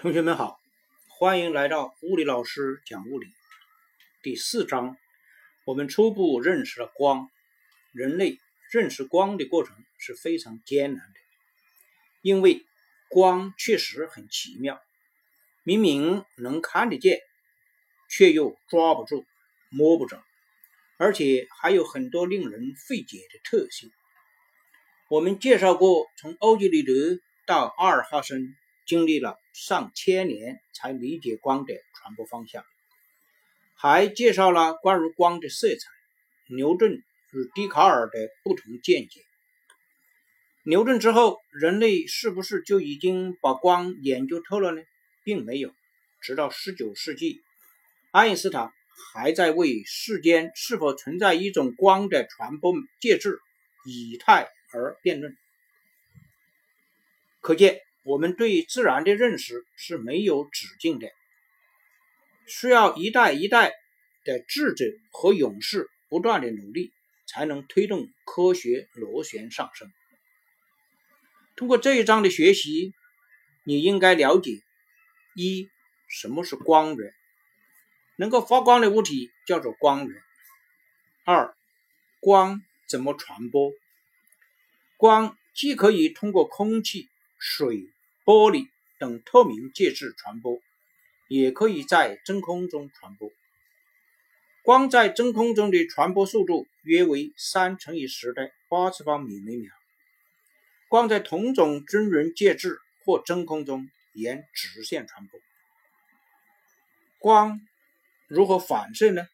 同学们好，欢迎来到物理老师讲物理。第四章，我们初步认识了光。人类认识光的过程是非常艰难的，因为光确实很奇妙，明明能看得见，却又抓不住、摸不着，而且还有很多令人费解的特性。我们介绍过，从欧几里得到阿尔哈森。经历了上千年才理解光的传播方向，还介绍了关于光的色彩。牛顿与笛卡尔的不同见解。牛顿之后，人类是不是就已经把光研究透了呢？并没有。直到19世纪，爱因斯坦还在为世间是否存在一种光的传播介质以太而辩论。可见。我们对自然的认识是没有止境的，需要一代一代的智者和勇士不断的努力，才能推动科学螺旋上升。通过这一章的学习，你应该了解：一、什么是光源？能够发光的物体叫做光源。二、光怎么传播？光既可以通过空气。水、玻璃等透明介质传播，也可以在真空中传播。光在真空中的传播速度约为三乘以十的八次方米每秒。光在同种真人介质或真空中沿直线传播。光如何反射呢？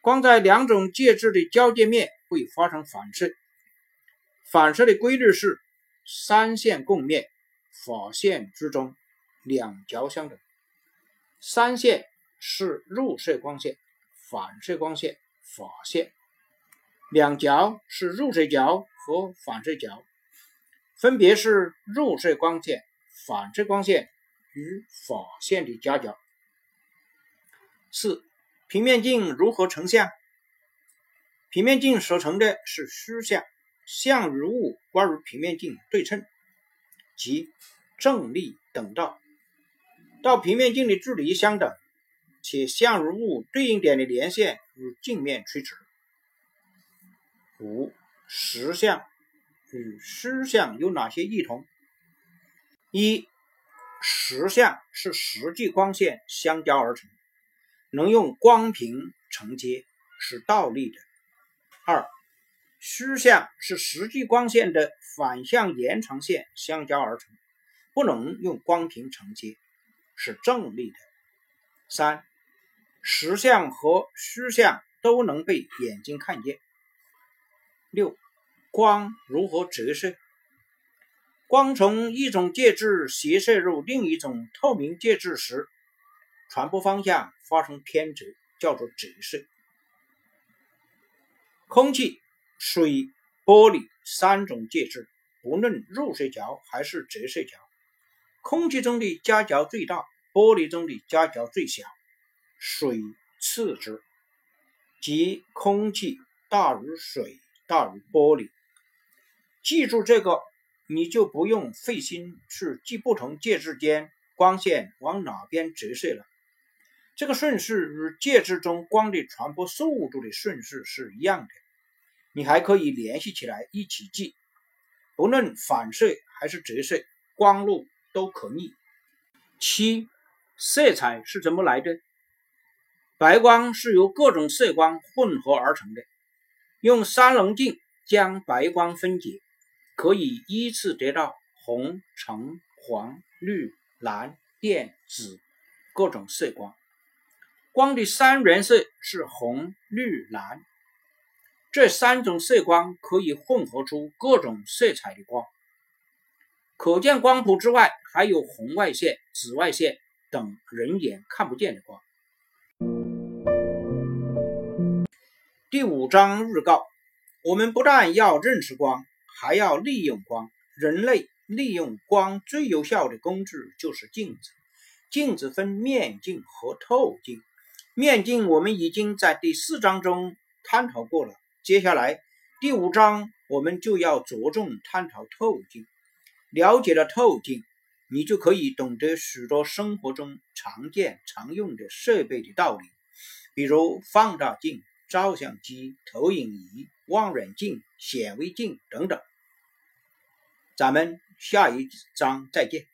光在两种介质的交界面会发生反射，反射的规律是。三线共面，法线之中，两角相等。三线是入射光线、反射光线、法线；两角是入射角和反射角，分别是入射光线、反射光线与法线的夹角。四、平面镜如何成像？平面镜所成的是虚像。相与物关于平面镜对称，即正立等照，到平面镜的距离相等，且相与物对应点的连线与镜面垂直。五实相与虚像有哪些异同？一实像是实际光线相交而成，能用光屏承接，是倒立的。二虚像是实际光线的反向延长线相交而成，不能用光屏承接，是正立的。三，实像和虚像都能被眼睛看见。六，光如何折射？光从一种介质斜射入另一种透明介质时，传播方向发生偏折，叫做折射。空气。水、玻璃三种介质，不论入射角还是折射角，空气中的夹角最大，玻璃中的夹角最小，水次之，即空气大于水大于玻璃。记住这个，你就不用费心去记不同介质间光线往哪边折射了。这个顺序与介质中光的传播速度的顺序是一样的。你还可以联系起来一起记，不论反射还是折射，光路都可逆。七，色彩是怎么来的？白光是由各种色光混合而成的。用三棱镜将白光分解，可以依次得到红、橙、黄、绿、蓝、靛、紫各种色光。光的三原色是红、绿、蓝。这三种色光可以混合出各种色彩的光。可见光谱之外，还有红外线、紫外线等人眼看不见的光。第五章预告：我们不但要认识光，还要利用光。人类利用光最有效的工具就是镜子。镜子分面镜和透镜。面镜我们已经在第四章中探讨过了。接下来第五章，我们就要着重探讨透镜。了解了透镜，你就可以懂得许多生活中常见常用的设备的道理，比如放大镜、照相机、投影仪、望远镜、显微镜等等。咱们下一章再见。